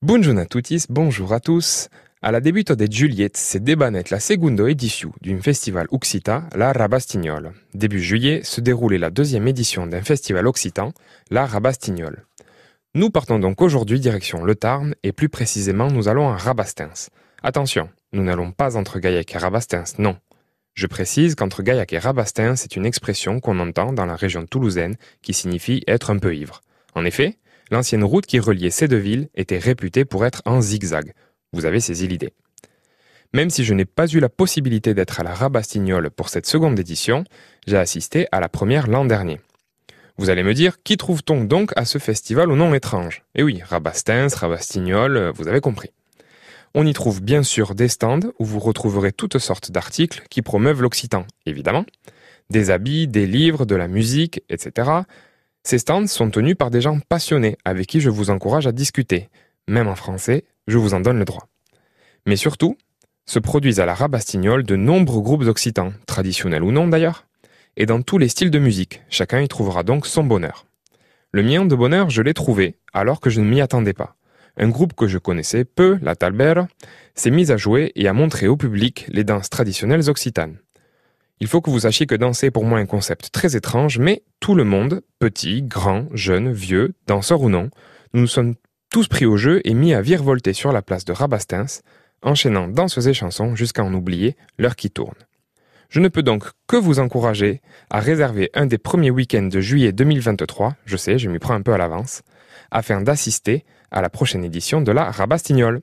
Bonjour à tutti, bonjour à tous. Alla debutto de Juliette se débanet la secondo édition d'un festival occita, la Rabastignol. Début juillet se déroulait la deuxième édition d'un festival occitan, la Rabastignol. Nous partons donc aujourd'hui direction le Tarn et plus précisément nous allons à Rabastens. Attention, nous n'allons pas entre Gaillac et Rabastens, non. Je précise qu'entre Gaillac et Rabastens, c'est une expression qu'on entend dans la région toulousaine qui signifie être un peu ivre. En effet, l'ancienne route qui reliait ces deux villes était réputée pour être en zigzag. Vous avez saisi l'idée. Même si je n'ai pas eu la possibilité d'être à la Rabastignole pour cette seconde édition, j'ai assisté à la première l'an dernier. Vous allez me dire, qui trouve-t-on donc à ce festival au nom étrange? Eh oui, Rabastens, Rabastignol, vous avez compris. On y trouve bien sûr des stands où vous retrouverez toutes sortes d'articles qui promeuvent l'occitan, évidemment. Des habits, des livres, de la musique, etc. Ces stands sont tenus par des gens passionnés avec qui je vous encourage à discuter. Même en français, je vous en donne le droit. Mais surtout, se produisent à la Rabastignole de nombreux groupes occitans, traditionnels ou non d'ailleurs, et dans tous les styles de musique. Chacun y trouvera donc son bonheur. Le mien de bonheur, je l'ai trouvé, alors que je ne m'y attendais pas. Un groupe que je connaissais peu, la Talbert, s'est mis à jouer et à montrer au public les danses traditionnelles occitanes. Il faut que vous sachiez que danser est pour moi un concept très étrange, mais tout le monde, petit, grand, jeune, vieux, danseur ou non, nous nous sommes tous pris au jeu et mis à virevolter sur la place de Rabastens, enchaînant danses et chansons jusqu'à en oublier l'heure qui tourne. Je ne peux donc que vous encourager à réserver un des premiers week-ends de juillet 2023, je sais, je m'y prends un peu à l'avance, afin d'assister à la prochaine édition de la Rabastignole.